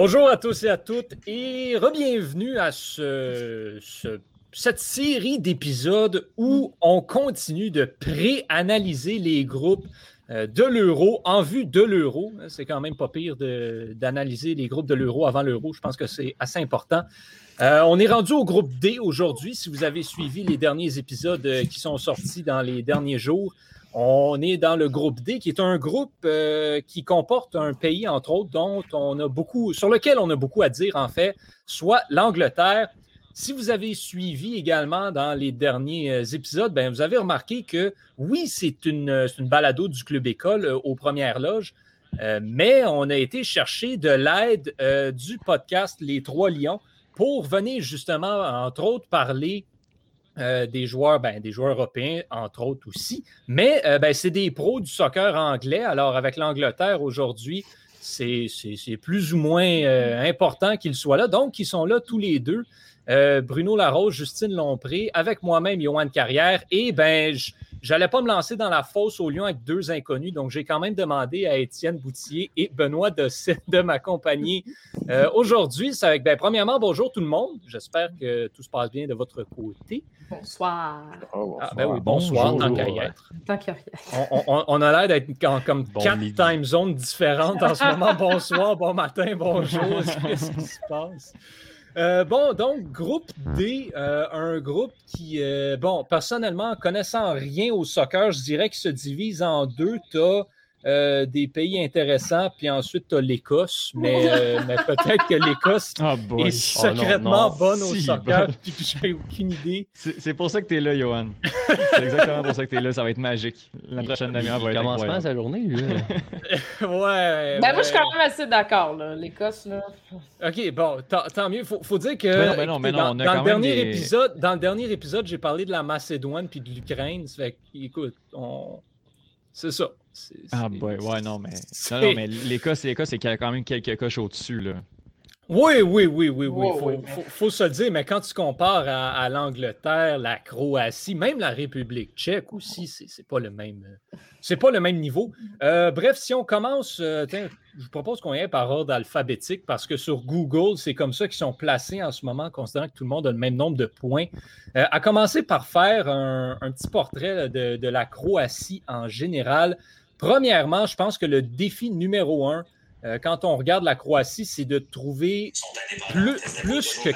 Bonjour à tous et à toutes et re-bienvenue à ce, cette série d'épisodes où on continue de pré-analyser les groupes euh, de l'euro en vue de l'euro. C'est quand même pas pire d'analyser les groupes de l'euro avant l'euro. Je pense que c'est assez important. Euh, on est rendu au groupe D aujourd'hui. Si vous avez suivi les derniers épisodes euh, qui sont sortis dans les derniers jours, on est dans le groupe D, qui est un groupe euh, qui comporte un pays, entre autres, dont on a beaucoup, sur lequel on a beaucoup à dire, en fait, soit l'Angleterre. Si vous avez suivi également dans les derniers euh, épisodes, ben, vous avez remarqué que oui, c'est une, une balado du Club École euh, aux premières loges, mais on a été chercher de l'aide du podcast Les Trois Lions pour venir justement, entre autres, parler euh, des joueurs, ben, des joueurs européens, entre autres aussi. Mais euh, ben, c'est des pros du soccer anglais. Alors, avec l'Angleterre aujourd'hui, c'est plus ou moins euh, important qu'ils soient là. Donc, ils sont là tous les deux. Bruno Larose, Justine Lompré, avec moi-même, Johan Carrière. Et ben, J'allais pas me lancer dans la fosse au lion avec deux inconnus, donc j'ai quand même demandé à Étienne Boutier et Benoît de, de m'accompagner euh, aujourd'hui. C'est avec, ben, premièrement, bonjour tout le monde. J'espère que tout se passe bien de votre côté. Bonsoir. bonsoir. Ah, ben oui, bonsoir, tant qu'à y être. Tant qu'à on, on, on, a l'air d'être comme quatre time zones différentes en ce moment. Bonsoir, bon matin, bonjour. Qu'est-ce qui se passe? Euh, bon, donc, groupe D, euh, un groupe qui, euh, bon, personnellement, connaissant rien au soccer, je dirais qu'il se divise en deux. Tu as euh, des pays intéressants, puis ensuite, tu as l'Écosse. Mais, euh, mais peut-être que l'Écosse oh est oh, secrètement bonne au soccer, puis que j'ai aucune idée. C'est pour ça que tu es là, Johan. C'est exactement pour ça que tu es là. Ça va être magique. La prochaine demi-heure va être Commencement sa journée, lui. ouais. Ben, moi, je suis quand même assez d'accord, l'Écosse. Là. OK, bon, tant mieux. Faut, faut dire que dans, le dernier épisode, dans le dernier épisode, j'ai parlé de la Macédoine puis de l'Ukraine. Fait écoute, on... c'est ça. Ah, ouais, ouais, non, mais, non, non, mais l'Écosse, c'est qu'il y a quand même quelques coches au-dessus. Là. Oui, oui, oui, oui, oui. Il faut, se le dire, mais quand tu compares à, l'Angleterre, la Croatie, même la République tchèque aussi, c'est pas le même. C'est pas le même niveau. Euh, bref, si on commence, euh, je vous propose qu'on y aille par ordre alphabétique parce que sur Google, c'est comme ça qu'ils sont placés en ce moment, considérant que tout le monde a le même nombre de points. Euh, à commencer par faire un, petit portrait de, de, la Croatie en général. Premièrement, je pense que le défi numéro un, euh, quand on regarde la Croatie, c'est de trouver plus, que.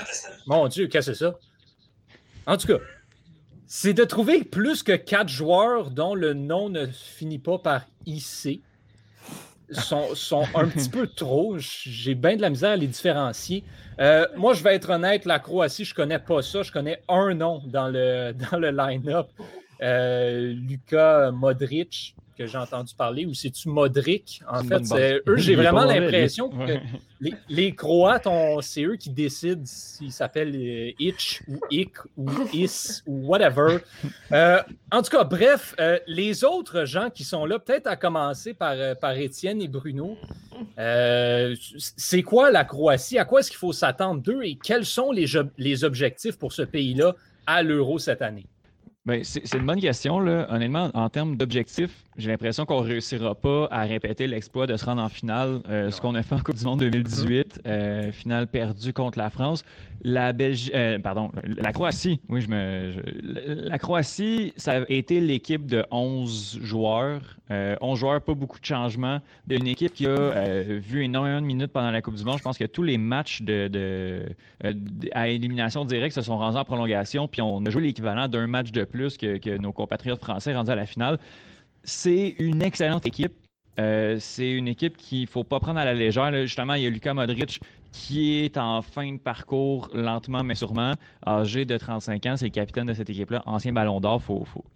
Mon Dieu, qu'est-ce que c'est ça? En tout cas, c'est de trouver plus que quatre joueurs dont le nom ne finit pas par IC. Sont, sont un petit peu trop. J'ai bien de la misère à les différencier. Euh, moi, je vais être honnête, la Croatie, je ne connais pas ça. Je connais un nom dans le, dans le line-up. Euh, Luka Modric que j'ai entendu parler, ou c'est-tu Modric? En fait, eux, j'ai vraiment l'impression que les, Croates, c'est eux qui décident s'ils s'appellent euh, Itch ou Ick ou Is ou whatever. Euh, en tout cas, bref, euh, les autres gens qui sont là, peut-être à commencer par, par Étienne et Bruno, c'est quoi la Croatie? À quoi est-ce qu'il faut s'attendre d'eux et quels sont les, les objectifs pour ce pays-là à l'Euro cette année? Ben, c'est une bonne question. Là. Honnêtement, en termes d'objectifs, j'ai l'impression qu'on ne réussira pas à répéter l'exploit de se rendre en finale, euh, ce qu'on a fait en Coupe du Monde 2018, euh, finale perdue contre la France. La Belgique, euh, pardon, la Croatie, oui, je me. la Croatie, ça a été l'équipe de 11 joueurs. 11 joueurs, pas beaucoup de changements. D'une équipe qui a vu énormément de minutes pendant la Coupe du Monde. Je pense que tous les matchs de, à élimination directe se sont rendus en prolongation, puis on a joué l'équivalent d'un match de plus que, que nos compatriotes français rendus à la finale c'est une excellente équipe. Euh, c'est une équipe qu'il ne faut pas prendre à la légère. Justement, il y a Lucas Modric qui est en fin de parcours lentement mais sûrement, âgé de 35 ans. C'est le capitaine de cette équipe-là, ancien ballon d'or,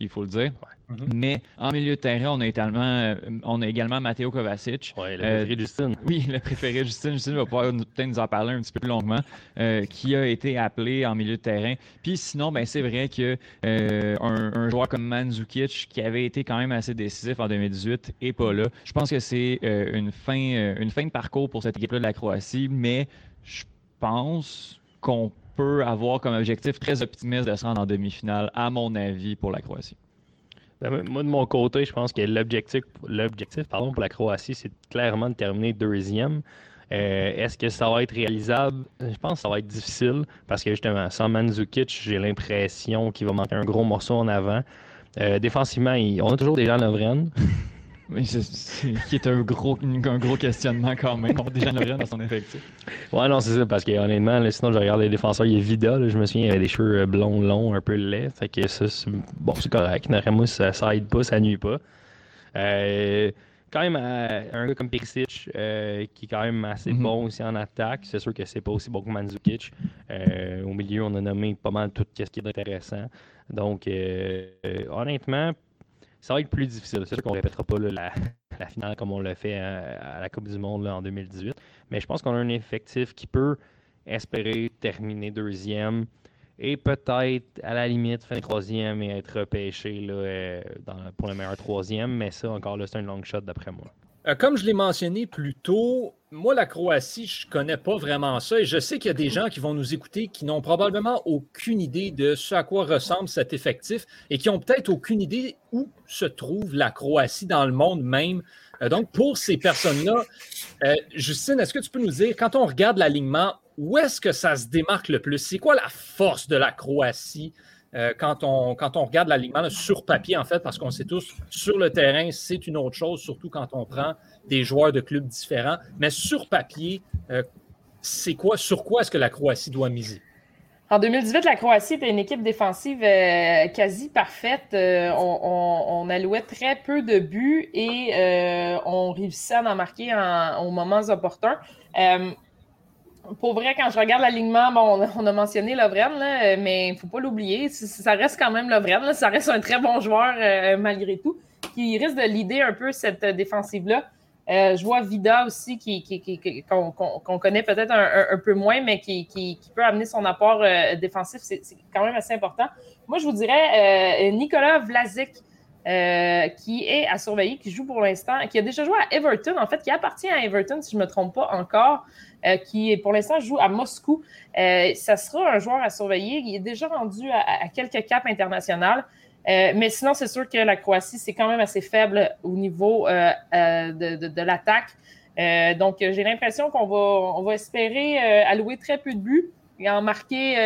il faut le dire. Mhm. Mais en milieu de terrain, on a également, euh, on a également Matteo Kovacic. Ouais, le préféré euh, Justine. Oui, le préféré Justine. Justine va pouvoir peut-être nous en parler un petit peu plus longuement, euh, qui a été appelé en milieu de terrain. Puis sinon, ben, c'est vrai que un, joueur comme Mandzukic, qui avait été quand même assez décisif en 2018, n'est pas là. Je pense que c'est une, fin, une fin de parcours pour cette équipe-là de la Croatie, mais je pense qu'on peut avoir comme objectif très optimiste de se rendre en demi-finale, à mon avis, pour la Croatie. Ben, moi, de mon côté, je pense que l'objectif, pour la Croatie, c'est clairement de terminer deuxième. Euh, Est-ce que ça va être réalisable? Je pense que ça va être difficile parce que justement, sans Mandzukic, j'ai l'impression qu'il va manquer un gros morceau en avant. Euh, défensivement, on a toujours des gens Lovren. Oui, c'est- qui est un gros, un gros questionnement quand même. On a déjà Lorraine dans son effectif. Ouais, non, c'est ça, parce que honnêtement, là, sinon je regarde les défenseurs, il est Vida, là, je me souviens, il avait des cheveux euh, blonds, longs, un peu laids. Fait que ça, c'est bon, c'est correct. Naremos, ça, ça aide pas, ça nuit pas. Euh, quand même, euh, un gars comme Perisic, euh, qui est quand même assez Mhm. bon aussi en attaque. C'est sûr que c'est pas aussi bon que Mandzukic. Au milieu, on a nommé pas mal tout ce qui est intéressant. Donc, honnêtement, ça va être plus difficile. C'est sûr qu'on ne répétera pas là, la, la finale comme on l'a fait à, à la Coupe du Monde là, en 2018. Mais je pense qu'on a un effectif qui peut espérer terminer deuxième et peut-être, à la limite, finir troisième et être repêché là, euh, dans- pour le meilleur troisième. Mais ça, encore là, c'est un long shot d'après moi. Euh, Comme je l'ai mentionné plus tôt, moi, la Croatie, je connais pas vraiment ça et je sais qu'il y a des gens qui vont nous écouter qui n'ont probablement aucune idée de ce à quoi ressemble cet effectif et qui ont peut-être aucune idée où se trouve la Croatie dans le monde même. Euh, donc, pour ces personnes-là, euh, Justine, est-ce que tu peux nous dire, quand on regarde l'alignement, où est-ce que ça se démarque le plus? C'est quoi la force de la Croatie euh, quand, on, quand on regarde l'alignement sur papier, en fait, parce qu'on sait tous, sur le terrain, c'est une autre chose, surtout quand on prend des joueurs de clubs différents. Mais sur papier, euh, c'est quoi, sur quoi est-ce que la Croatie doit miser? En 2018, la Croatie était une équipe défensive euh, quasi parfaite. On, allouait très peu de buts et on réussissait à en marquer en, aux moments opportuns. Pour vrai, quand je regarde l'alignement, bon, on a- on a mentionné Lovren, mais il ne faut pas l'oublier. Ça reste quand même Lovren. ça reste un très bon joueur euh, malgré tout, qui risque de leader un peu cette euh, défensive-là. Euh, je vois Vida aussi, qui, qui- qui- qui- qu'on qu'on connaît peut-être un, peu moins, mais qui, qui- qui peut amener son apport défensif. C'est quand même assez important. Moi, je vous dirais Nicolas Vlasic, euh, qui est à surveiller, qui joue pour l'instant, qui a déjà joué à Everton, en fait, qui appartient à Everton, si je ne me trompe pas encore, euh, qui pour l'instant joue à Moscou. Euh, ça sera un joueur à surveiller. Il est déjà rendu à, à quelques caps internationaux. Euh, mais sinon, c'est sûr que la Croatie, c'est quand même assez faible au niveau euh, de, de- de l'attaque. Donc, j'ai l'impression qu'on va, on va espérer allouer très peu de buts et en marquer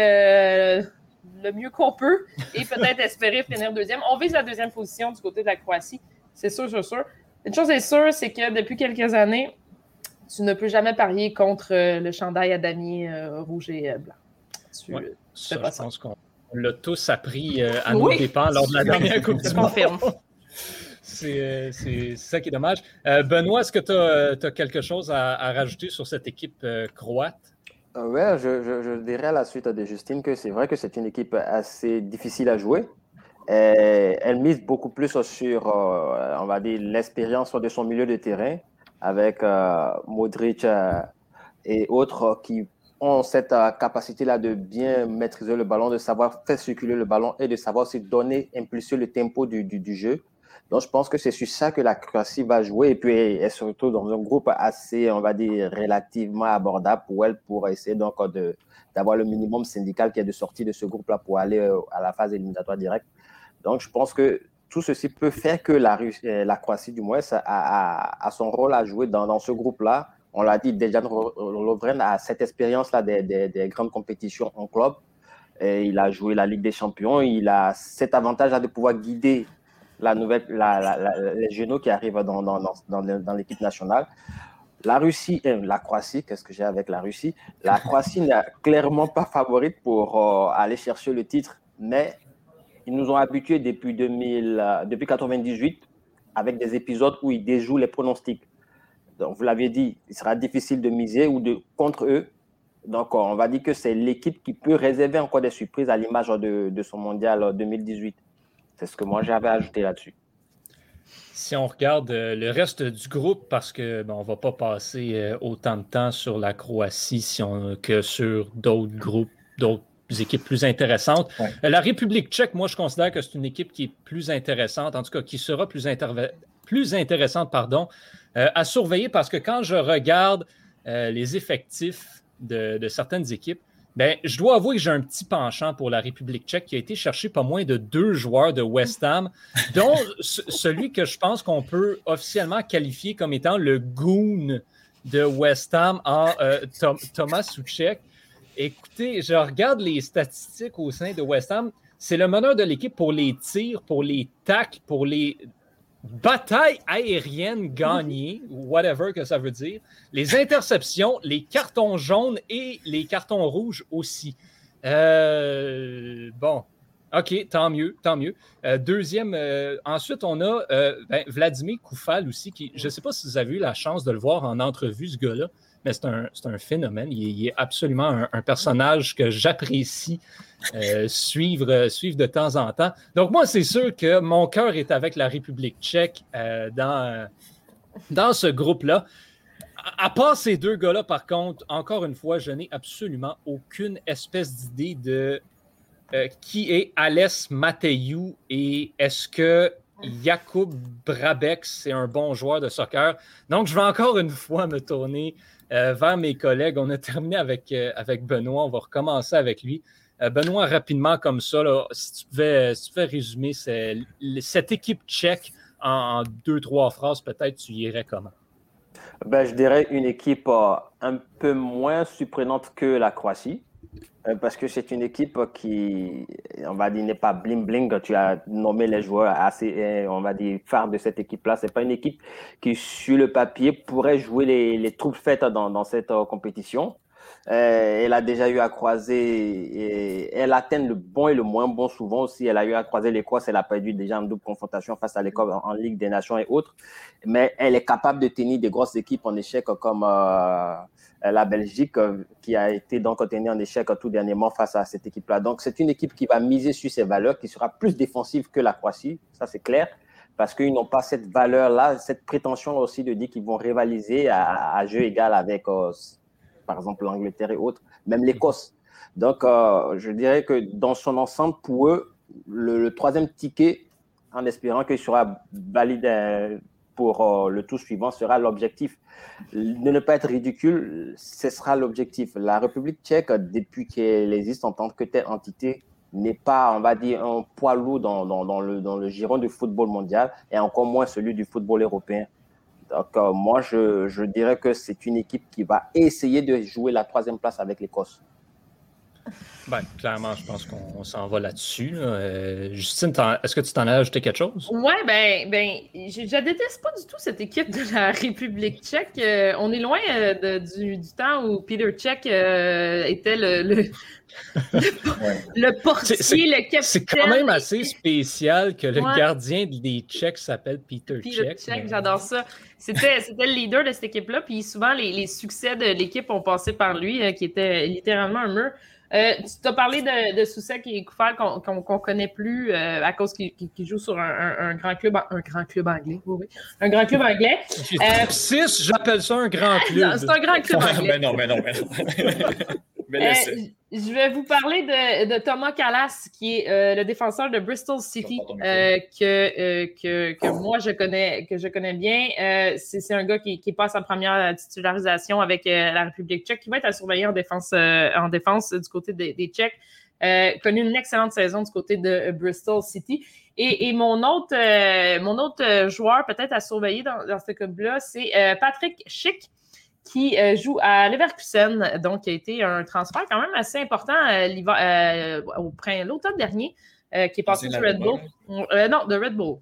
le mieux qu'on peut et peut-être espérer finir deuxième. On vise la deuxième position du côté de la Croatie, c'est sûr, c'est sûr. Une chose est sûre, c'est que depuis quelques années, tu ne peux jamais parier contre euh, le chandail à damier euh, rouge et euh, blanc. Tu, Ouais. Ça, pas je ça. pense qu'on l'a tous appris euh, à Oui. nos dépens lors de la dernière Coupe du Monde. confirme. C'est c'est ça qui est dommage. Euh, Benoît, est-ce que tu as, quelque chose à, à rajouter sur cette équipe croate? Euh, ouais, je, dirais à la suite de Justine que c'est vrai que c'est une équipe assez difficile à jouer. Elle mise beaucoup plus sur, euh, on va dire, l'expérience de son milieu de terrain avec euh, Modric euh, et autres qui ont cette capacité-là de bien maîtriser le ballon, de savoir faire circuler le ballon et de savoir se donner, impulser le tempo du jeu. Donc, je pense que c'est sur ça que la Croatie va jouer et puis et surtout dans un groupe assez, on va dire, relativement abordable pour elle pour essayer donc d'avoir le minimum syndical qui est de sortir de ce groupe-là pour aller euh, à la phase éliminatoire directe. Donc, je pense que tout ceci peut faire que la, euh, Croatie, du moins, a, a- son rôle à jouer dans, ce groupe-là. On l'a dit, Dejan Lovren a cette expérience-là des, des- des grandes compétitions en club. Et il a joué la Ligue des Champions. Il a cet avantage-là de pouvoir guider la nouvelle, les genoux qui arrivent dans, dans, dans, l'équipe nationale. La Russie, euh, la Croatie, qu'est-ce que j'ai avec la Russie? La Croatie n'est clairement pas favorite pour euh, aller chercher le titre, mais ils nous ont habitués depuis 2000, euh, depuis 98 avec des épisodes où ils déjouent les pronostics. Donc, vous l'avez dit, il sera difficile de miser ou de contre eux. Donc, on va dire que c'est l'équipe qui peut réserver encore des surprises à l'image de, de son mondial 2018. C'est ce que moi j'avais ajouté là-dessus. Si on regarde euh, le reste du groupe, parce que bon, on ne va pas passer euh, autant de temps sur la Croatie si on- que sur d'autres groupes, d'autres équipes plus intéressantes. Ouais. Euh, La République tchèque, moi, je considère que c'est une équipe qui est plus intéressante, en tout cas qui sera plus, intéressante pardon, à surveiller parce que quand je regarde les effectifs de, de certaines équipes, ben, je dois avouer que j'ai un petit penchant pour la République tchèque qui a été chercher pas moins de deux joueurs de West Ham, dont ce- celui que je pense qu'on peut officiellement qualifier comme étant le goon de West Ham en Thomas Souchek. Écoutez, je regarde les statistiques au sein de West Ham. C'est le meneur de l'équipe pour les tirs, pour les tacles, pour les batailles aériennes gagnées, whatever que ça veut dire, les interceptions, les cartons jaunes et les cartons rouges aussi. Euh, bon, OK, tant mieux, tant mieux. Euh, deuxième, euh, ensuite, on a ben, Vladimir Koufal aussi, qui, je ne sais pas si vous avez eu la chance de le voir en entrevue, ce gars-là, mais c'est un, phénomène. Il est, absolument un, personnage que j'apprécie euh, suivre, suivre de temps en temps. Donc, moi, c'est sûr que mon cœur est avec la République tchèque euh, dans, dans ce groupe-là. À, part ces deux gars-là, par contre, encore une fois, je n'ai absolument aucune espèce d'idée de euh, qui est Alès Mateyou et est-ce que Jakub Brabeck, c'est un bon joueur de soccer. Donc, je vais encore une fois me tourner euh, vers mes collègues. On a terminé avec, euh, avec Benoît. On va recommencer avec lui. Euh, Benoît, rapidement comme ça, si, tu pouvais, résumer cette équipe tchèque en, deux, trois phrases, peut-être tu irais comment? Ben, je dirais une équipe un peu moins surprenante que la Croatie. Euh, parce que c'est une équipe qui, on va dire, n'est pas bling-bling. Tu as nommé les joueurs assez, euh, on va dire, phares de cette équipe-là. C'est pas une équipe qui, sur le papier, pourrait jouer les, les troupes faites dans, cette euh, compétition. elle a déjà eu à croiser, elle atteint le bon et le moins bon souvent aussi. Elle a eu à croiser l'Écosse, elle a perdu déjà en double confrontation face à l'Écosse en, Ligue des Nations et autres. Mais elle est capable de tenir des grosses équipes en échec comme la Belgique, euh, qui a été donc tenue en échec tout dernièrement face à cette équipe-là. Donc, c'est une équipe qui va miser sur ses valeurs, qui sera plus défensive que la Croatie, ça c'est clair, parce qu'ils n'ont pas cette valeur-là, cette prétention aussi de dire qu'ils vont rivaliser à, jeu égal avec, euh, par exemple, l'Angleterre et autres, même l'Écosse. Donc, je dirais que dans son ensemble, pour eux, le, troisième ticket, en espérant qu'il sera validé pour euh, le tour suivant sera l'objectif. De ne pas être ridicule, ce sera l'objectif. La République tchèque, depuis qu'elle existe en tant que telle entité, n'est pas, on va dire, un poids lourd dans, dans, le, dans le giron du football mondial et encore moins celui du football européen. Donc, euh, moi, je, je dirais que c'est une équipe qui va essayer de jouer la troisième place avec l'Écosse. Ben, clairement, je pense qu'on s'en va là-dessus. Euh, Justine, est-ce que tu t'en as ajouté quelque chose? Oui, ben, ben je, ne déteste pas du tout cette équipe de la République tchèque. Euh, on est loin euh, du, temps où Peter Tchèque était le, le, le, portier, le capitaine. C'est quand même assez spécial que le gardien des Tchèques s'appelle Peter, Peter Tchèque. j'adore ça. C'était le leader de cette équipe-là, puis souvent les, les succès de l'équipe ont passé par lui, qui était littéralement un mur. Euh, tu t'as parlé de, de Soussek et Koufal qu'on ne connaît plus euh, à cause qu'il joue sur un, grand club, un grand club anglais, oui, oui. un grand club anglais. Euh, Six, j'appelle ça un grand club. C'est un grand club anglais. mais non, mais non, mais non. Euh, je vais vous parler de, Thomas Callas, qui est euh, le défenseur de Bristol City, euh, que, que, moi je connais, que je connais bien. c'est un gars qui, qui, passe sa première titularisation avec la République tchèque, qui va être à surveiller en défense, en défense du côté des, des Tchèques. connu une excellente saison du côté de Bristol City. Et, mon autre, mon autre joueur peut-être à surveiller dans, dans ce club-là, c'est Patrick Schick qui euh, joue à Leverkusen, donc qui a été un transfert quand même assez important euh, euh, au printemps, l'automne dernier, qui est passé sur Red Bull. non, de Red Bull.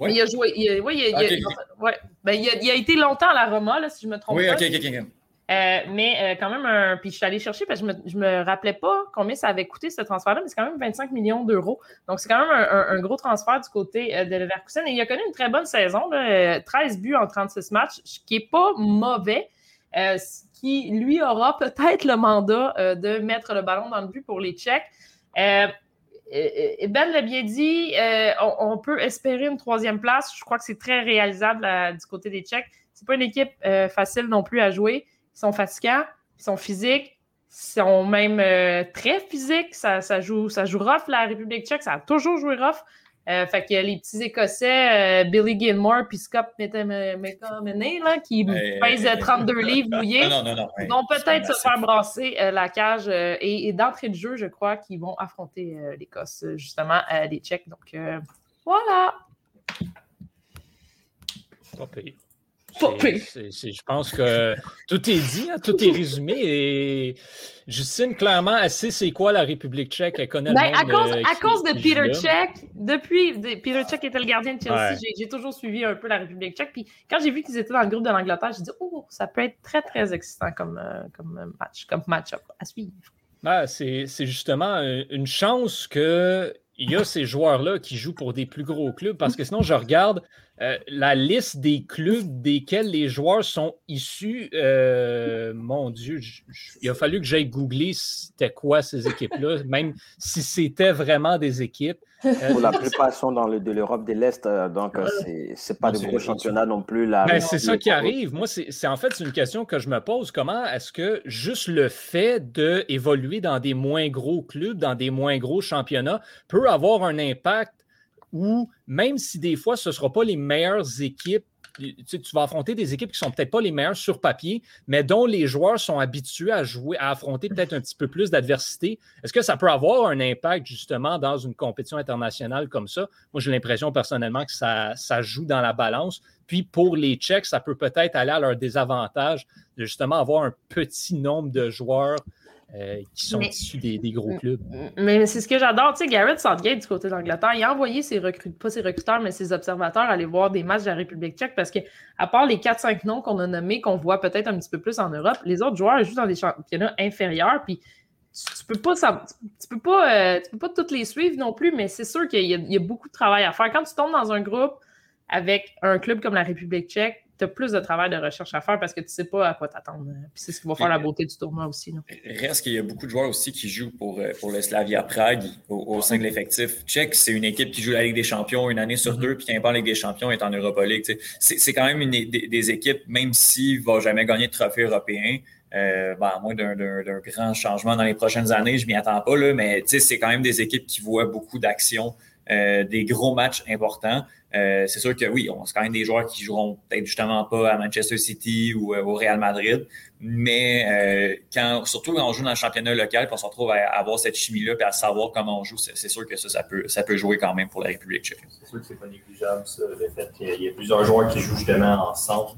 Il a joué. Il, oui, il, ben, il, a, été longtemps à la Roma, là, si je me trompe pas. Oui, ok, ok, ok. Euh, mais euh, quand même, un... puis je suis allée chercher parce que je me, me rappelais pas combien ça avait coûté ce transfert-là, mais c'est quand même 25 millions d'euros. Donc, c'est quand même un, gros transfert du côté euh, de Leverkusen. Et il a connu une très bonne saison, 13 buts en 36 matchs, ce qui n'est pas mauvais. ce qui, lui, aura peut-être le mandat de mettre le ballon dans le but pour les Tchèques. ben l'a bien dit, on, peut espérer une troisième place. Je crois que c'est très réalisable du côté des Tchèques. C'est pas une équipe facile non plus à jouer. Ils sont fatigants, ils sont physiques, ils sont même euh, très physiques. Ça, ça, joue, ça joue rough, la République tchèque. Ça a toujours joué rough. Euh, fait que les petits Écossais, euh, Billy Gilmore puis Scott McTominay, là, qui pèsent 32 livres mouillés, vont peut-être se faire brasser la cage. et, d'entrée de jeu, je crois qu'ils vont affronter l'Écosse, justement, les Tchèques. Donc, voilà. Pas pire. Je pense que tout est dit, hein, tout est résumé. Et Justine, clairement, elle sait c'est quoi la République tchèque. Elle connaît ben, à, cause, à cause de Peter Tchèque, depuis Peter Tchèque était le gardien de Chelsea, j'ai toujours suivi un peu la République tchèque. Puis quand j'ai vu qu'ils étaient dans le groupe de l'Angleterre, j'ai dit Oh, ça peut être très, très excitant comme, euh, comme match, comme match-up à suivre. Ben, c'est justement une chance que il y a ces joueurs-là qui jouent pour des plus gros clubs parce que sinon, je regarde euh, la liste des clubs desquels les joueurs sont issus. Euh, mon Dieu, il a fallu que j'aille googler c'était quoi ces équipes-là, même si c'était vraiment des équipes. Euh, Pour la plupart sont dans le, de l'Europe de l'Est, donc c'est pas de gros championnats non plus. Ben, c'est ça qui arrive. Moi, c'est en fait une question que je me pose. Comment est-ce que juste le fait d'évoluer dans des moins gros clubs, dans des moins gros championnats, peut avoir un impact où même si des fois ce ne sera pas les meilleures équipes, tu, vas affronter des équipes qui ne sont peut-être pas les meilleures sur papier, mais dont les joueurs sont habitués à jouer, à affronter peut-être un petit peu plus d'adversité. Est-ce que ça peut avoir un impact justement dans une compétition internationale comme ça? Moi, j'ai l'impression personnellement que ça, ça joue dans la balance. Puis pour les Tchèques, ça peut peut-être aller à leur désavantage de justement avoir un petit nombre de joueurs euh, qui sont issus des, gros clubs. Mais c'est ce que j'adore. Tu sais, Garrett Southgate du côté d'Angleterre, il a envoyé ses recruteurs, pas ses recruteurs, mais ses observateurs aller voir des matchs de la République tchèque parce que, à part les 4-5 noms qu'on a nommés, qu'on voit peut-être un petit peu plus en Europe, les autres joueurs jouent dans des championnats inférieurs. Puis tu, peux pas, tu, peux pas, euh, tu peux pas toutes les suivre non plus, mais c'est sûr qu'il y, y, a beaucoup de travail à faire. Quand tu tombes dans un groupe avec un club comme la République tchèque, tu as plus de travail de recherche à faire parce que tu ne sais pas à quoi t'attendre. Puis c'est ce qui va faire la beauté du tournoi aussi. Reste qu'il y a beaucoup de joueurs aussi qui jouent pour, euh, pour le Slavia Prague au, sein de l'effectif tchèque. C'est une équipe qui joue la Ligue des Champions une année sur mm-hmm. deux, puis qui n'est pas en Ligue des Champions est en Europa League. C'est quand même une, des, équipes, même s'il ne va jamais gagner de trophée européen, euh, ben, à moins d'un grand changement dans les prochaines années, je ne m'y attends pas, là, mais c'est quand même des équipes qui voient beaucoup d'actions, euh, des gros matchs importants. Euh, c'est sûr que oui, on c'est quand même des joueurs qui joueront peut-être justement pas à Manchester City ou euh, au Real Madrid, mais quand, surtout quand on joue dans le championnat local, qu'on se retrouve à, avoir cette chimie-là et à savoir comment on joue, c'est, sûr que ça, ça peut jouer quand même pour la République tchèque. C'est sûr que c'est pas négligeable, ça, le fait qu'il y a plusieurs joueurs qui jouent justement ensemble.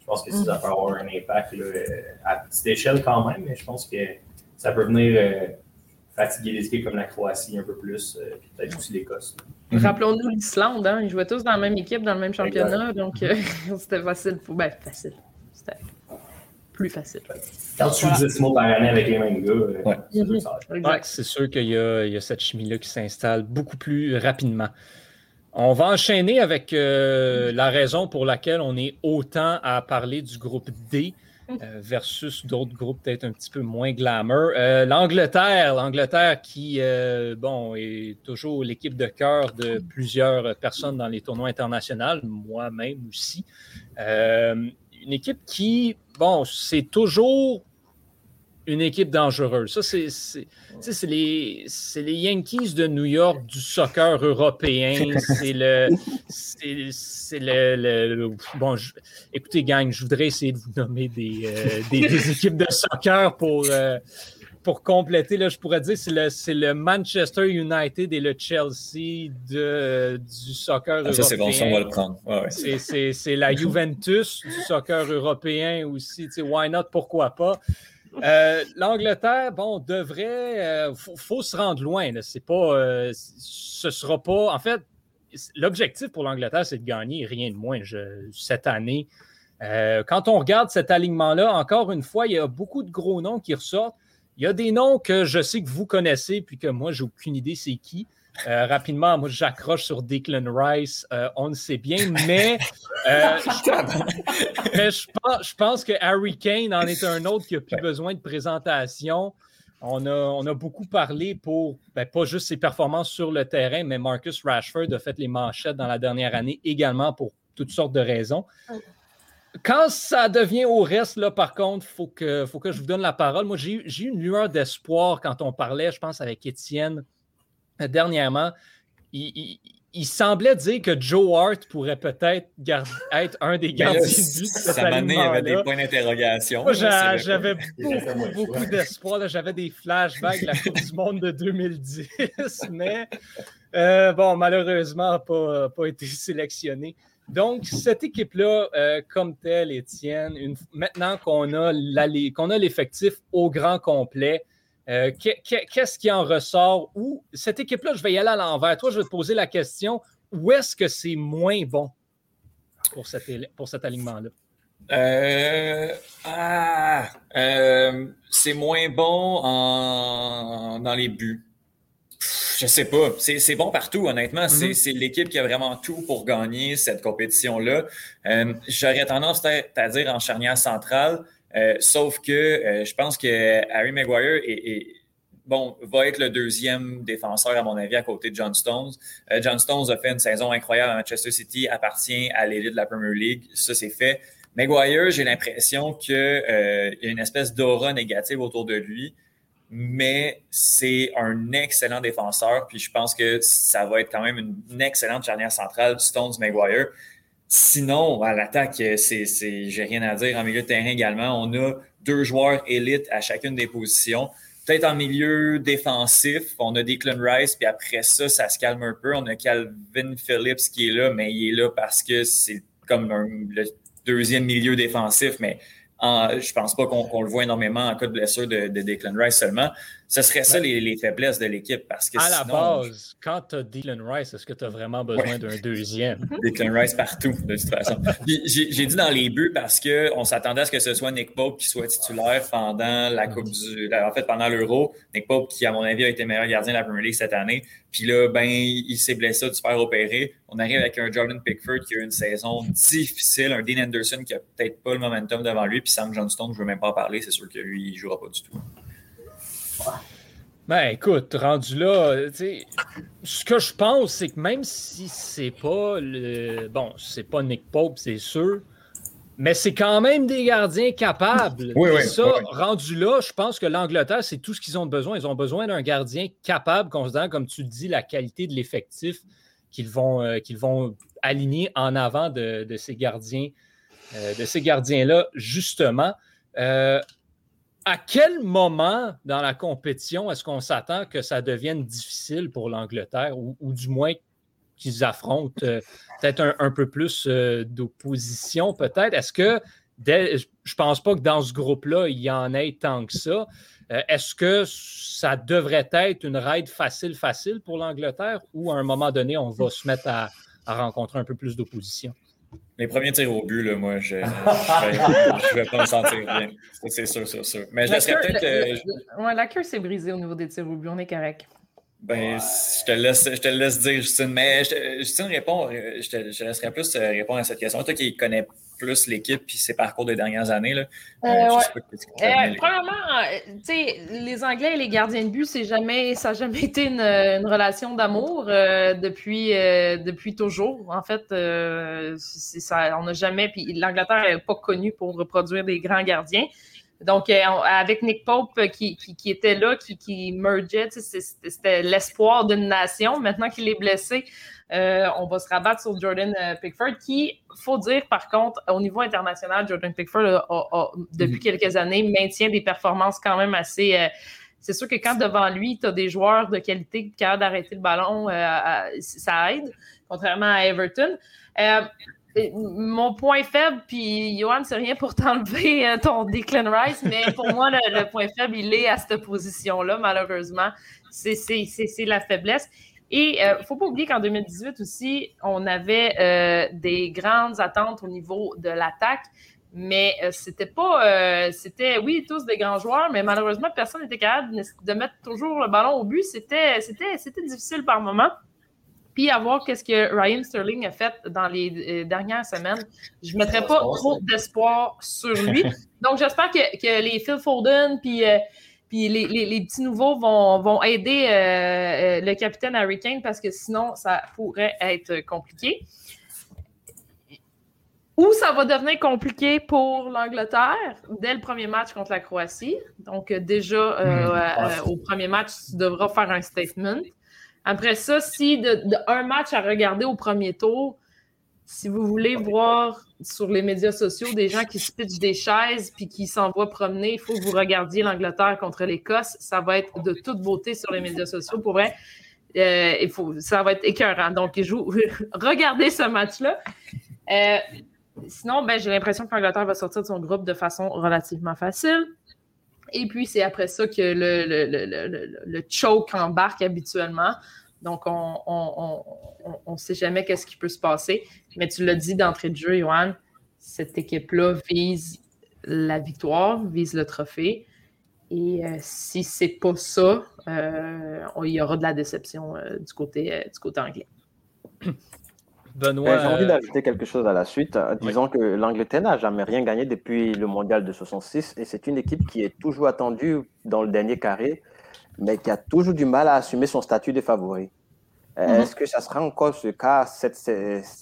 Je pense que ça peut avoir un impact à petite échelle quand même, mais je pense que ça peut venir fatiguer des équipes comme la Croatie un peu plus, et peut-être aussi l'Écosse. Mhm. Rappelons-nous l'Islande, hein? ils jouaient tous dans la même équipe, dans le même championnat, donc euh, c'était facile. Ben, facile. C'était plus facile. Quand tu joues 10 mots par année avec les mêmes gars, euh, ouais. c'est sûr qu'il y, a cette chimie-là qui s'installe beaucoup plus rapidement. On va enchaîner avec euh, la raison pour laquelle on est autant à parler du groupe D. Euh, versus d'autres groupes peut-être un petit peu moins glamour. Euh, L'Angleterre, l'Angleterre qui, euh, bon, est toujours l'équipe de cœur de plusieurs personnes dans les tournois internationaux, moi-même aussi. une équipe qui, bon, c'est toujours une équipe dangereuse. Ça, c'est les, les Yankees de New York du soccer européen. C'est le. C'est le, Bon, écoutez, gang, je voudrais essayer de vous nommer des, euh, des, équipes de soccer pour, euh, pour compléter. Là, je pourrais dire c'est le, le Manchester United et le Chelsea de, du soccer européen. Ah, ça, c'est bon, ça, on va le prendre. C'est la Juventus du soccer européen aussi. Why not? Pourquoi pas? Euh, L'Angleterre, bon, devrait. Il euh, faut, se rendre loin. C'est pas. Euh, ce sera pas. En fait, l'objectif pour l'Angleterre, c'est de gagner, rien de moins cette année. quand on regarde cet alignement-là, encore une fois, il y a beaucoup de gros noms qui ressortent. Il y a des noms que je sais que vous connaissez, puis que moi, j'ai aucune idée c'est qui. Euh, rapidement, moi, j'accroche sur Declan Rice. Euh, on le sait bien, mais, euh, je, pense, que Harry Kane en est un autre qui n'a plus besoin de présentation. On a, on a beaucoup parlé pour, ben, pas juste ses performances sur le terrain, mais Marcus Rashford a fait les manchettes dans la dernière année également pour toutes sortes de raisons. Quand ça devient au reste, là, par contre, il faut que, faut que je vous donne la parole. Moi, j'ai eu une lueur d'espoir quand on parlait, je pense, avec Étienne dernièrement, il, semblait dire que Joe Hart pourrait peut-être être un des gardiens de but. Ça m'a il y avait des points d'interrogation. J'avais beaucoup, beaucoup d'espoir. J'avais des flashbacks de la Coupe du Monde de 2010, mais euh, bon, malheureusement, n'a pas, pas été sélectionné. Donc, cette équipe-là, euh, comme telle, Étienne, une- maintenant a qu'on a l'effectif au grand complet, euh, que- que- qu'est-ce qui en ressort? Ou cette équipe-là, je vais y aller à l'envers. Toi, je vais te poser la question où est-ce que c'est moins bon pour cet, éle- pour cet alignement-là? Euh, ah, euh, c'est moins bon en, dans les buts. Je sais pas. C'est bon partout, honnêtement. C'est- Mhm. C'est l'équipe qui a vraiment tout pour gagner cette compétition-là. J'aurais tendance à dire en charnière centrale, euh, sauf que euh, je pense que Harry Maguire est, bon, va être le deuxième défenseur, à mon avis, à côté de John Stones. Euh, John Stones a fait une saison incroyable à Manchester City, appartient à l'élite de la Premier League. Ça, c'est fait. Maguire, j'ai l'impression qu'il y a une espèce d'aura négative autour de lui, mais c'est un excellent défenseur. Puis je pense que ça va être quand même une, une excellente charnière centrale, Stones-Maguire. Sinon, à l'attaque, c'est, c'est, j'ai rien à dire. En milieu de terrain également, on a deux joueurs élites à chacune des positions. Peut-être en milieu défensif, on a Declan Rice, puis après ça, ça se calme un peu. On a Calvin Phillips qui est là, mais il est là parce que c'est comme le deuxième milieu défensif, mais en- je pense pas qu'on qu'on le voit énormément en cas de blessure de, de Declan Rice seulement. Ce serait ça les, les faiblesses de l'équipe parce que À la base, quand tu as Dylan Rice, est-ce que tu as vraiment besoin d'un deuxième? Declan Rice partout, de toute façon. J'ai dit dans les buts parce qu'on s'attendait à ce que ce soit Nick Pope qui soit titulaire pendant la Coupe du. En fait, pendant l'Euro. Nick Pope, qui, à mon avis, a été meilleur gardien de la Premier League cette année. Puis là, ben, il s'est blessé, du faire opérer. On arrive avec un Jordan Pickford qui a eu une saison difficile, un Dean Anderson qui a peut-être pas le momentum devant lui. Puis Sam Johnston, je ne veux même pas en parler, c'est sûr que lui, il ne jouera pas du tout. Ben écoute, rendu là, tu sais, ce que je pense, c'est que même si c'est pas le. Bon, c'est pas Nick Pope, c'est sûr, mais c'est quand même des gardiens capables. Oui, ça, oui, rendu là, je pense que l'Angleterre, c'est tout ce qu'ils ont besoin. Ils ont besoin d'un gardien capable, considérant, comme tu le dis, la qualité de l'effectif qu'ils vont, euh, qu'ils vont aligner en avant de, de ces gardiens, euh, de ces gardiens-là, justement. Euh, à quel moment dans la compétition est-ce qu'on s'attend que ça devienne difficile pour l'Angleterre ou, du moins qu'ils affrontent euh, peut-être un, peu plus euh, d'opposition peut-être? Est-ce que dès- je pense pas que dans ce groupe-là, il y en ait tant que ça. Euh, est-ce que ça devrait être une raid facile, facile pour l'Angleterre ou à un moment donné, on va se mettre à rencontrer un peu plus d'opposition? Les premiers tirs au but, là, moi, je ne vais pas me sentir bien. C'est sûr, sûr, sûr. Mais je La laisserais peut-être. le- euh, ouais, la queue s'est brisée au niveau des tirs au but, on est correct. Ben, je te laisse, je te laisse dire, Justine. Mais je te- Justine répond, euh, je te, je te laisserai plus euh, répondre à cette question. Toi qui connais plus l'équipe et ses parcours des dernières années, là, euh, Euh, je ouais. te Euh, mêler. premièrement, euh, tu sais, les Anglais et les gardiens de but, c'est jamais, ça n'a jamais été une, une relation d'amour euh, depuis, euh, depuis toujours. En fait, euh, ça, on n'a jamais. Puis l'Angleterre n'est pas connue pour reproduire des grands gardiens. Donc, euh, avec Nick Pope euh, qui, qui, qui était là, qui, qui mergeait, tu sais, c'était l'espoir d'une nation. Maintenant qu'il est blessé, euh, on va se rabattre sur Jordan Pickford, qui, faut dire par contre, au niveau international, Jordan Pickford a, a- a, depuis quelques années maintient des performances quand même assez. euh, c'est sûr que quand devant lui, tu as des joueurs de qualité capables d'arrêter le ballon, euh, à- ça aide, contrairement à Everton. Euh, mon point faible, puis Johan, c'est rien pour t'enlever euh, ton Declan Rice, mais pour moi, le, point faible, il est à cette position-là, malheureusement. C'est la faiblesse. Et il ne faut pas oublier qu'en 2018 aussi, on avait euh, des grandes attentes au niveau de l'attaque, mais euh, c'était pas. euh, c'était, oui, tous des grands joueurs, mais malheureusement, personne n'était capable de, mettre toujours le ballon au but. C'était difficile par moment. Puis à voir qu'est-ce que Ryan Sterling a fait dans les euh, dernières semaines. Je ne mettrais pas trop d'espoir sur lui. Donc j'espère que, que les Phil Foden puis, euh, puis les, les- les petits nouveaux vont, vont aider euh, le capitaine Harry Kane parce que sinon ça pourrait être compliqué. Où ça va devenir compliqué pour l'Angleterre dès le premier match contre la Croatie. Donc, déjà, euh, euh, au premier match, tu devras faire un statement. Après ça, si de, un match à regarder au premier tour, si vous voulez voir sur les médias sociaux des gens qui se pitchent des chaises puis qui s'envoient promener, il faut que vous regardiez l'Angleterre contre l'Écosse. Ça va être de toute beauté sur les médias sociaux. Pour vrai, euh, il faut, ça va être écœurant. Donc, regardez ce match-là. Euh, sinon, ben, j'ai l'impression que l'Angleterre va sortir de son groupe de façon relativement facile. Et puis, c'est après ça que le, le, le, le, choke embarque habituellement. Donc, on ne sait jamais qu'est-ce qui peut se passer. Mais tu l'as dit d'entrée de jeu, Johan, cette équipe-là vise la victoire, vise le trophée. Et euh, si c'est pas ça, euh, il y aura de la déception euh, du, côté, du côté anglais. Benoît. J'ai envie d'ajouter quelque chose à la suite. Disons que l'Angleterre n'a jamais rien gagné depuis le mondial de 66 et c'est une équipe qui est toujours attendue dans le dernier carré, mais qui a toujours du mal à assumer son statut de favori. Mhm. Est-ce que ça sera encore ce cas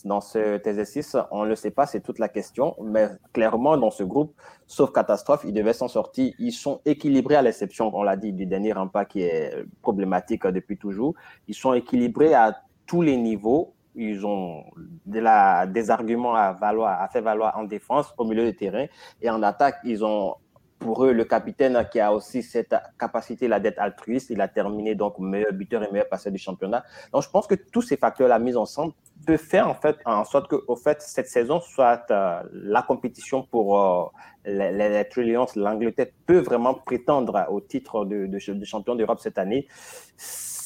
dans cet exercice On ne le sait pas, c'est toute la question. Mais clairement, dans ce groupe, sauf catastrophe, ils devaient s'en sortir. Ils sont équilibrés à l'exception, on l'a dit, du dernier rempart qui est problématique depuis toujours. Ils sont équilibrés à tous les niveaux. Ils ont des arguments à, faire valoir en défense, au milieu de terrain. Et en attaque, ils ont pour eux, le capitaine qui a aussi cette capacité-là d'être altruiste, il a terminé donc meilleur buteur et meilleur passeur du championnat. Donc, je pense que tous ces facteurs-là mis ensemble peuvent faire en sorte que, au fait, cette saison soit euh, la compétition pour euh, les, les, Trillions. L'Angleterre peut vraiment prétendre au titre de champion d'Europe cette année.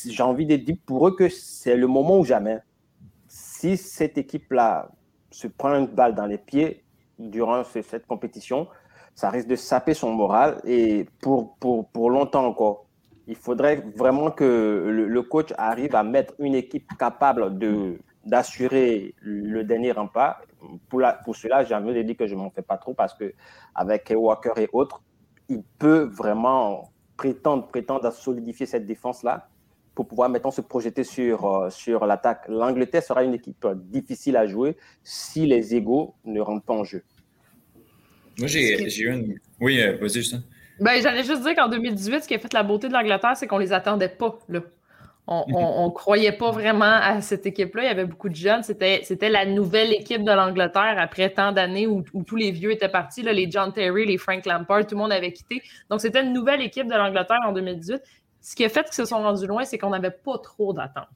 J'ai envie de dire pour eux que c'est le moment ou jamais. Si cette équipe-là se prend une balle dans les pieds durant cette compétition, ça risque de saper son moral et pour, pour, pour longtemps encore. Il faudrait vraiment que le, coach arrive à mettre une équipe capable de d'assurer le dernier rempart. Pour, la, pour cela, j'ai envie de dire que je ne m'en fais pas trop parce que avec Walker et autres, il peut vraiment prétendre, prétendre à solidifier cette défense-là pour pouvoir maintenant se projeter sur, euh, sur l'attaque. L'Angleterre sera une équipe difficile à jouer si les égaux ne rentrent pas en jeu. Moi, j'ai eu une. Oui, euh, vas-y, Justin. Ben, j'allais juste dire qu'en 2018, ce qui a fait la beauté de l'Angleterre, c'est qu'on les attendait pas, là. On ne croyait pas vraiment à cette équipe-là. Il y avait beaucoup de jeunes. C'était la nouvelle équipe de l'Angleterre après tant d'années où, tous les vieux étaient partis. Là, les John Terry, les Frank Lampard, tout le monde avait quitté. Donc, c'était une nouvelle équipe de l'Angleterre en 2018. Ce qui a fait qu'ils se sont rendus loin, c'est qu'on n'avait pas trop d'attentes.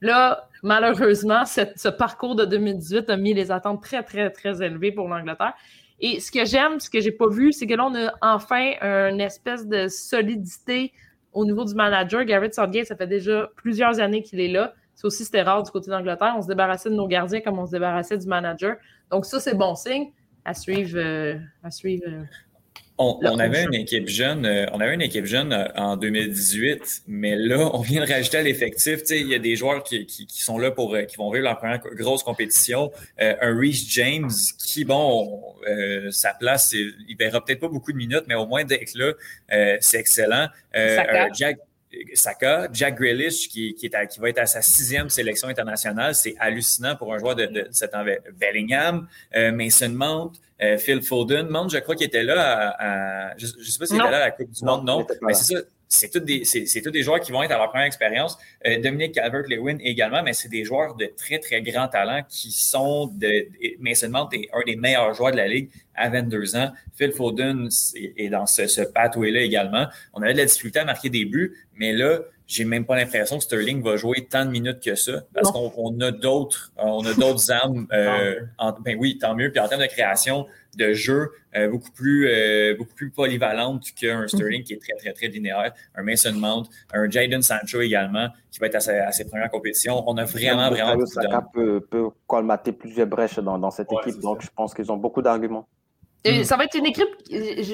Là, malheureusement, ce parcours de 2018 a mis les attentes très, très, très élevées pour l'Angleterre. Et ce que j'aime, ce que j'ai pas vu, c'est que là, on a enfin une espèce de solidité au niveau du manager. Garrett Southgate, ça fait déjà plusieurs années qu'il est là. Ça aussi, c'était rare du côté d'Angleterre. On se débarrassait de nos gardiens comme on se débarrassait du manager. Donc, ça, c'est bon signe. À suivre, euh, à suivre euh, on, avait une équipe jeune, euh, on avait une équipe jeune euh, en 2018, mais là, on vient de rajouter à l'effectif. Il y a des joueurs qui, qui, sont là pour euh, qui vont vivre leur première grosse compétition. un Reese James qui, bon, sa place, il verra peut-être pas beaucoup de minutes, mais au moins d'être là, c'est excellent. Jack, Saka, Jack Grealish, qui, qui, est qui va être à sa sixième sélection internationale, c'est hallucinant pour un joueur de, de cet Bellingham, Mason Mount, euh, Phil Foden. Mount, je crois qu'il était là à, je ne sais pas s'il était là à la Coupe du Monde, non. Mais c'est ça. C'est tous des, joueurs qui vont être à leur première expérience. Euh, Dominique Calvert-Lewin également, mais c'est des joueurs de très, très grand talent qui sont de. Mount est un des meilleurs joueurs de la Ligue à 22 ans. Phil Foden est, dans ce, ce pathway-là également. On avait de la difficulté à marquer des buts, mais là, j'ai même pas l'impression que Sterling va jouer tant de minutes que ça parce qu'on a d'autres on a d'autres armes euh, ben oui tant mieux. Puis en termes de création de jeu euh, beaucoup plus euh, beaucoup plus polyvalente qu'un Sterling qui est très très très linéaire. Un Mason Mount un Jadon Sancho également qui va être à, ses, premières compétitions. On a vraiment vraiment beaucoup Saka peut, peut colmater plusieurs brèches dans, dans cette équipe. donc je pense qu'ils ont beaucoup d'arguments Mm. ça va être une équipe.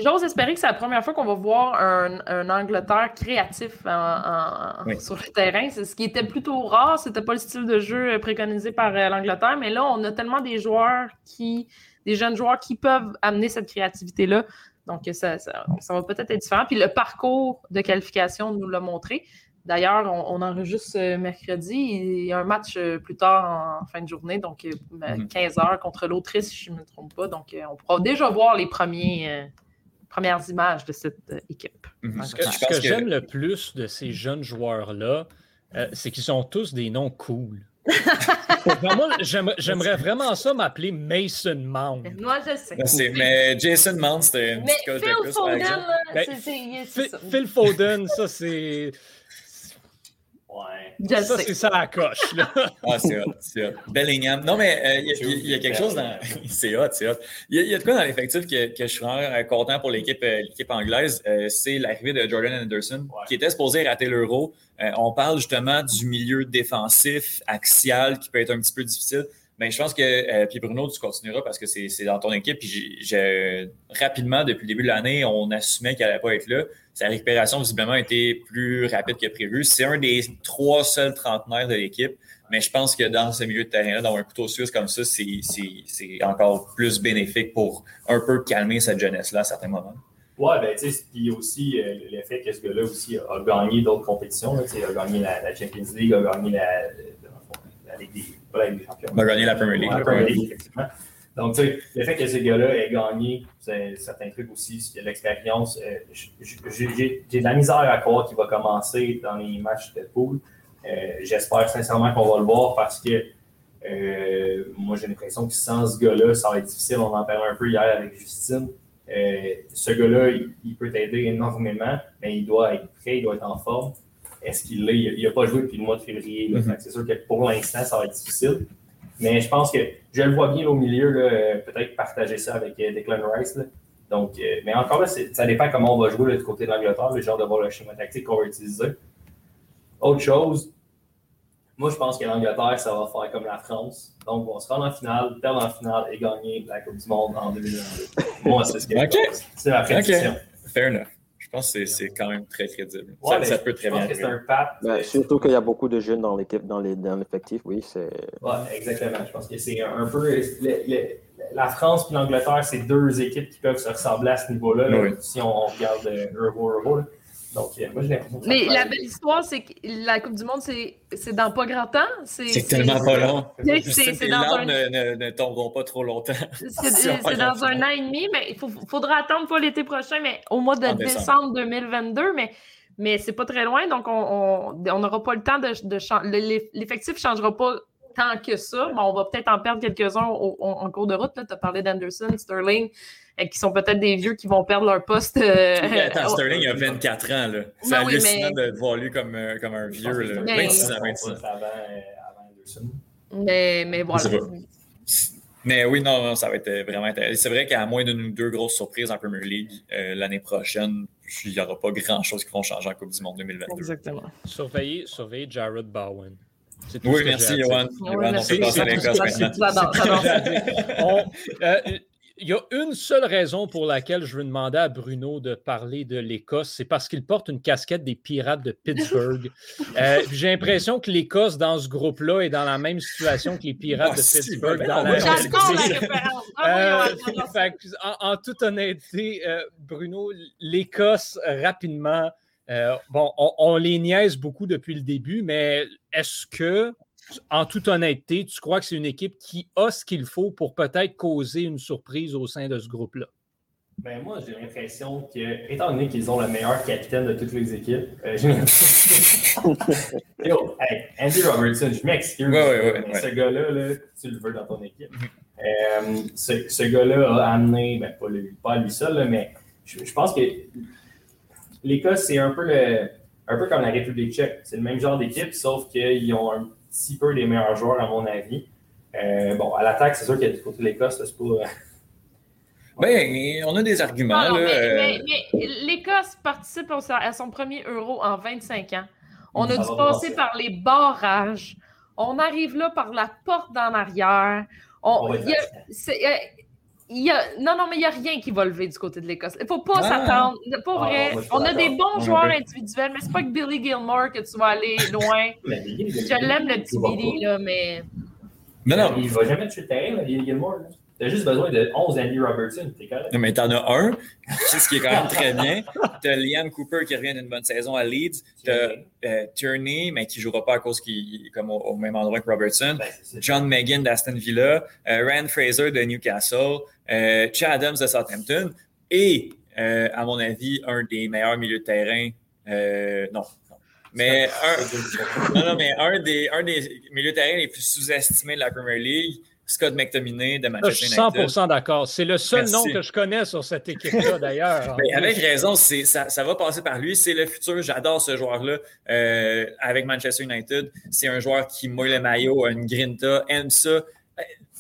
J'ose espérer que c'est la première fois qu'on va voir un, Angleterre créatif sur le terrain. Ce qui était plutôt rare, c'était pas le style de jeu préconisé par euh, l'Angleterre, mais là, on a tellement des joueurs qui, des jeunes joueurs qui peuvent amener cette créativité-là. Donc, ça, ça, va peut-être être différent. Puis le parcours de qualification nous l'a montré. D'ailleurs, on, enregistre mercredi. Il y a un match euh, plus tard en fin de journée, donc 15 euh, mhm. heures contre l'Autriche, si je ne me trompe pas. Donc, euh, on pourra déjà voir les premiers, premières images de cette équipe. Mhm. Ce que, j'aime le plus de ces jeunes joueurs-là, c'est qu'ils ont tous des noms cool. moi, j'aimerais vraiment ça m'appeler Mason Mount. Moi, je sais. mais Jason Mount, c'était une petite coche de plus, Phil Foden, ça, c'est. Ouais. Je le Ça, c'est ça la coche. Là. Ah, c'est hot, c'est hot. Bellingham. Non, mais euh, il y a- il y, a quelque chose dans. c'est hot, c'est hot. Il y, a- il y a de quoi dans l'effectif que, que je suis vraiment content pour l'équipe euh, l'équipe anglaise. euh, c'est l'arrivée de Jordan Anderson, Ouais. qui était supposé rater l'euro. Euh, on parle justement du milieu défensif, axial, qui peut être un petit peu difficile. Mais je pense que, euh, puis Bruno, tu continueras parce que c'est dans ton équipe. Puis j'ai- rapidement, depuis le début de l'année, on assumait qu'elle n'allait pas être là. Sa récupération, visiblement, a été plus rapide que prévu. C'est un des trois seuls trentenaires de l'équipe. Mais je pense que dans ce milieu de terrain-là, dans un couteau suisse comme ça, c'est- encore plus bénéfique pour un peu calmer cette jeunesse-là à certains moments. Ouais, ben, tu sais, puis aussi euh, le fait que ce gars-là aussi a, gagné d'autres compétitions. Là, il a gagné la, Champions League, a gagné la, la Ligue des, pas la Ligue des Champions. Il a gagné la Premier League. Ouais, la Premier League, effectivement. Donc, tu sais, le fait que ce gars-là ait gagné c'est- certains trucs aussi, l'expérience. euh, J'ai j'ai de la misère à croire qu'il va commencer dans les matchs de poule. Euh, J'espère sincèrement qu'on va le voir parce que euh, moi, j'ai l'impression que sans ce gars-là, ça va être difficile. On en parlait un peu hier avec Justine. Euh, ce gars-là, il, il peut t'aider énormément, mais il doit être prêt, il doit être en forme. Est-ce qu'il l'est? Il n'a pas joué depuis le mois de février. Mhm. C'est sûr que pour l'instant, ça va être difficile. Mais je pense que je le vois bien là, au milieu, euh, peut-être partager ça avec euh, Declan Rice. là. Donc, euh, mais encore là, ça dépend comment on va jouer du côté de l'Angleterre, le genre de voir le schéma tactique qu'on va utiliser. Autre chose, moi je pense que l'Angleterre, ça va faire comme la France. Donc, on se rend en finale, perdre en finale et gagner la Coupe du Monde en 2022. Moi, c'est ce que Ok. je pense. C'est ma prédiction. Fair enough. Je pense que c'est- quand même très crédible. Ouais, ça, peut très je pense bien que c'est arriver. un pape. Ben, surtout qu'il y a beaucoup de jeunes dans l'équipe, dans les- dans l'effectif, oui, c'est. Ouais, exactement. Je pense que c'est un peu. le- le- la France et l'Angleterre, c'est deux équipes qui peuvent se ressembler à ce niveau-là, là, Oui. si on regarde Euro Euro. là. Donc, euh, moi, j'ai l'impression Mais la belle histoire, c'est que la Coupe du Monde, c'est c'est dans pas grand temps? C'est tellement pas long. Dans larmes un ne, ne- ne tomberont pas trop longtemps. C'est dans un an et demi, mais il faut- faudra attendre pas l'été prochain, mais au mois de décembre. décembre 2022. Mais, mais c'est pas très loin, donc on on- on n'aura pas le temps de, de changer. L'effectif ne changera pas tant que ça. Bon, on va peut-être en perdre quelques-uns au- au- en cours de route. Tu as parlé d'Anderson, Sterling, euh, qui sont peut-être des vieux qui vont perdre leur poste. euh, Attends, oh, Sterling a 24 ans. là. C'est oui, hallucinant mais- de voir lui comme, euh, comme un vieux. là. Mais- 26 ans, son 26 ans. poste Avant, euh, avant Anderson. mais, mais voilà. Mais oui, non, non, ça va être euh, vraiment intéressant. C'est vrai qu'à moins d'une ou deux grosses surprises en Premier League euh, l'année prochaine, il n'y aura pas grand-chose qui vont changer en Coupe du Monde 2022. Exactement. Surveillez, surveillez Jared Bowen. Tout Oui, merci. Johan. On- euh, Il y a une seule raison pour laquelle je veux demander à Bruno de parler de l'Écosse, c'est parce qu'il porte une casquette des Pirates de Pittsburgh. Euh, J'ai l'impression que l'Écosse, dans ce groupe-là, est dans la même situation que les Pirates Ah, de si, Pittsburgh. ben dans la la. Euh, Ah que, en, en toute honnêteté, euh, Bruno, l'Écosse, euh, rapidement, euh, bon, on, on les niaise beaucoup depuis le début, mais est-ce que, en toute honnêteté, tu crois que c'est une équipe qui a ce qu'il faut pour peut-être causer une surprise au sein de ce groupe-là? Ben, moi, j'ai l'impression que, étant donné qu'ils ont le meilleur capitaine de toutes les équipes, euh, j'ai l'impression. Yo, hey, Andy Robertson, je m'excuse, Ouais, ouais, ouais, mais ouais. ce gars-là, là, tu le veux dans ton équipe. Euh, ce ce gars-là a amené, ben, pas, lui, pas lui seul, là, mais je, je pense que l'Écosse, c'est un peu, le, un peu comme la République tchèque. C'est le même genre d'équipe, sauf qu'ils ont un petit peu les meilleurs joueurs, à mon avis. Euh, bon, à l'attaque, c'est sûr qu'il y a du côté de l'Écosse, c'est pas. Ben, on a des arguments. Non, non, là, mais, euh, mais- mais l'Écosse participe à son premier euro en 25 ans. On a Ça dû passer par les barrages. On arrive là par la porte d'en arrière. On- a- il y a- non, non, mais il n'y a rien qui va lever du côté de l'Écosse. Il ne faut pas Ah. s'attendre. Pas Ah, vrai. moi, on a des bons joueurs individuels, mais c'est pas avec Billy Gilmore que tu vas aller loin. Je l'aime, le petit Billy, là, mais. Non, non. Il va jamais tuer le terrain, Billy Gilmore. là. T'as juste besoin de 11 Andy Robertson, t'es correct. Non, mais t'en as un, ce qui est quand même très bien. T'as Liam Cooper qui revient d'une bonne saison à Leeds. T'as euh, Tierney, mais qui ne jouera pas à cause qu'il est comme au, au même endroit que Robertson. Ben. John Megan d'Aston Villa, euh, Rand Fraser de Newcastle, euh, Chad Adams de Southampton et, euh, à mon avis, un des meilleurs milieux de terrain. euh, non, non. Mais un, non, non, mais un des, un des milieux de terrain les plus sous-estimés de la Premier League, Scott McTominay de Je Manchester suis United. 100% d'accord. C'est le seul Merci. nom que je connais sur cette équipe-là, d'ailleurs. Ben, avec raison, ça, ça va passer par lui. C'est le futur. J'adore ce joueur-là euh, avec Manchester United. C'est un joueur qui mouille le maillot, a une grinta, aime ça. Euh,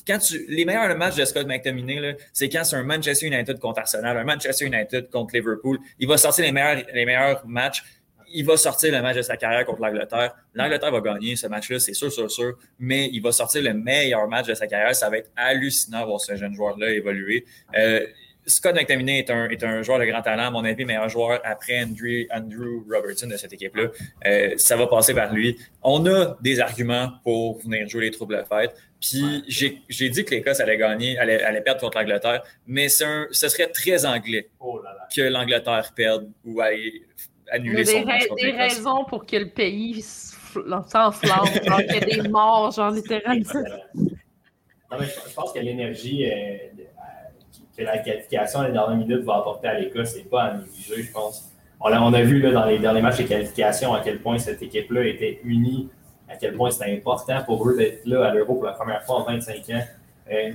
Quand tu, les meilleurs matchs de Scott McTominay, c'est quand c'est un Manchester United contre Arsenal, un Manchester United contre Liverpool. Il va sortir les meilleurs, les meilleurs matchs. Il va sortir le match de sa carrière contre l'Angleterre. L'Angleterre va gagner ce match-là, c'est sûr, sûr, sûr. Mais il va sortir le meilleur match de sa carrière. Ça va être hallucinant de voir ce jeune joueur-là évoluer. Euh, Scott McTominay est un, est un joueur de grand talent, à mon avis, meilleur joueur après Andrew, Andrew Robertson de cette équipe-là. Euh, ça va passer par lui. On a des arguments pour venir jouer les troubles fêtes. Puis j'ai j'ai dit que l'Écosse allait gagner, allait, allait perdre contre l'Angleterre, mais un- ce serait très anglais Oh là là. que l'Angleterre perde ou aille annuler a des, son ra- des raisons pour que le pays s'enflamme, genre qu'il y a des morts, genre littéralement. Non, mais je, je pense que l'énergie euh, euh, que la qualification les dernières minutes va apporter à l'Écosse, c'est pas à négliger, je pense. On a, on a vu là, dans les derniers matchs de qualification à quel point cette équipe-là était unie, à quel point c'était important pour eux d'être là à l'Euro pour la première fois en 25 ans. Euh,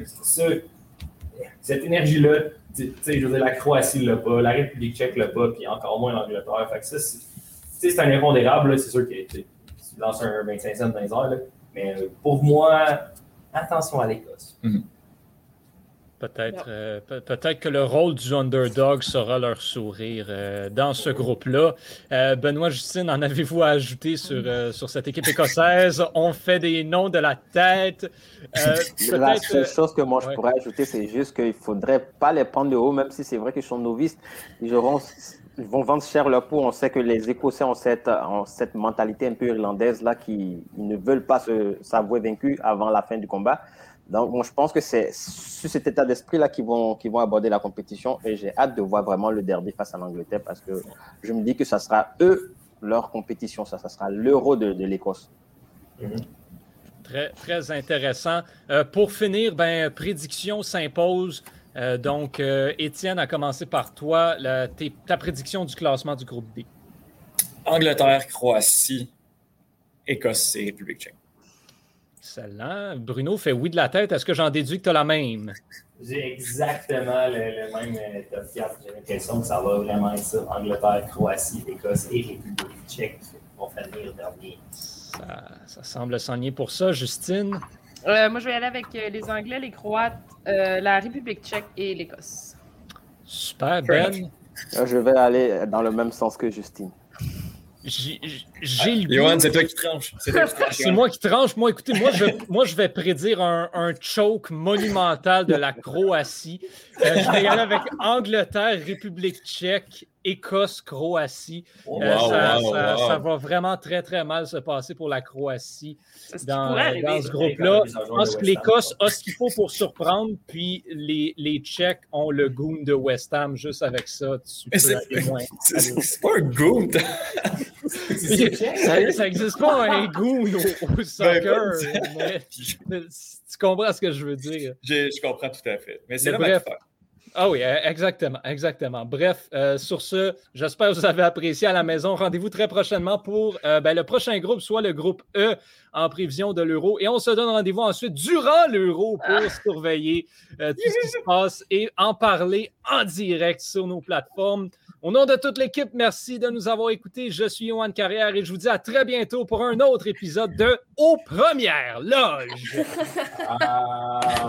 cette énergie-là, tu sais, je veux dire, la Croatie l'a pas, la République tchèque l'a pas, puis encore moins l'Angleterre. Fait ça, c'est un impondérable, c'est sûr que tu lances un 25 cents dans airs, là. mais euh, pour moi, attention à l'Écosse. Peut-être euh, pe- peut-être que le rôle du underdog sera leur sourire euh, dans ce groupe-là. Euh, Benoît Justine, en avez-vous à ajouter sur, euh, sur cette équipe écossaise? On fait des noms de la tête. Euh, La seule chose que moi je ouais. pourrais ajouter, c'est juste qu'il ne faudrait pas les prendre de haut, même si c'est vrai qu'ils sont novices. Ils, auront- ils vont vendre cher leur peau. On sait que les Écossais ont cette, ont cette mentalité un peu irlandaise là qui ils ne veulent pas se- s'avouer vaincus avant la fin du combat. Donc, moi, je pense que c'est sur cet état d'esprit-là qu'ils vont, qu'ils vont aborder la compétition et j'ai hâte de voir vraiment le derby face à l'Angleterre parce que je me dis que ça sera eux, leur compétition, ça, ça sera l'euro de, de l'Écosse. Très, très intéressant. Euh, pour finir, ben, prédiction s'impose. Euh, donc, euh, Étienne, a commencé par toi, la- ta prédiction du classement du groupe B. Angleterre, Croatie, Écosse et République tchèque. Excellent. Bruno fait oui de la tête. Est-ce que j'en déduis que tu as la même? J'ai exactement le, le même euh, top 4. J'ai l'impression que ça va vraiment être ça. Angleterre, Croatie, Écosse et République tchèque vont finir dernier. Ça, ça semble s'enligner pour ça. Justine? Euh, moi, je vais aller avec euh, les Anglais, les Croates, euh, la République tchèque et l'Écosse. Super. Ben? Je vais aller dans le même sens que Justine. J'ai j'ai le Johan, c'est toi qui tranches. C'est toi qui tranches. C'est moi qui tranche. Moi, écoutez, moi, je, moi, je vais prédire un, un choke monumental de la Croatie. Euh, je vais y aller avec Angleterre, République tchèque, Écosse, Croatie. Euh, Wow, ça, wow, ça- wow. ça va vraiment très, très mal se passer pour la Croatie ce dans, ce groupe-là. Je pense que l'Écosse a ce qu'il faut pour surprendre, puis les, les Tchèques ont le goon de West Ham. Juste avec ça, tu peux c'est pas un goon. Ça ça existe pas un goon au, au soccer. mais- mais tu comprends ce que je veux dire? Je, je comprends tout à fait. Mais c'est là bref. faire. Ah oui, euh, exactement, exactement. Bref, euh, sur ce, j'espère que vous avez apprécié à la maison. Rendez-vous très prochainement pour euh, ben, le prochain groupe, soit le groupe E en prévision de l'Euro. Et on se donne rendez-vous ensuite durant l'Euro pour surveiller euh, tout ce qui se passe et en parler en direct sur nos plateformes. Au nom de toute l'équipe, merci de nous avoir écoutés. Je suis Yohan Carrière et je vous dis à très bientôt pour un autre épisode de Aux Premières Loges. Ah,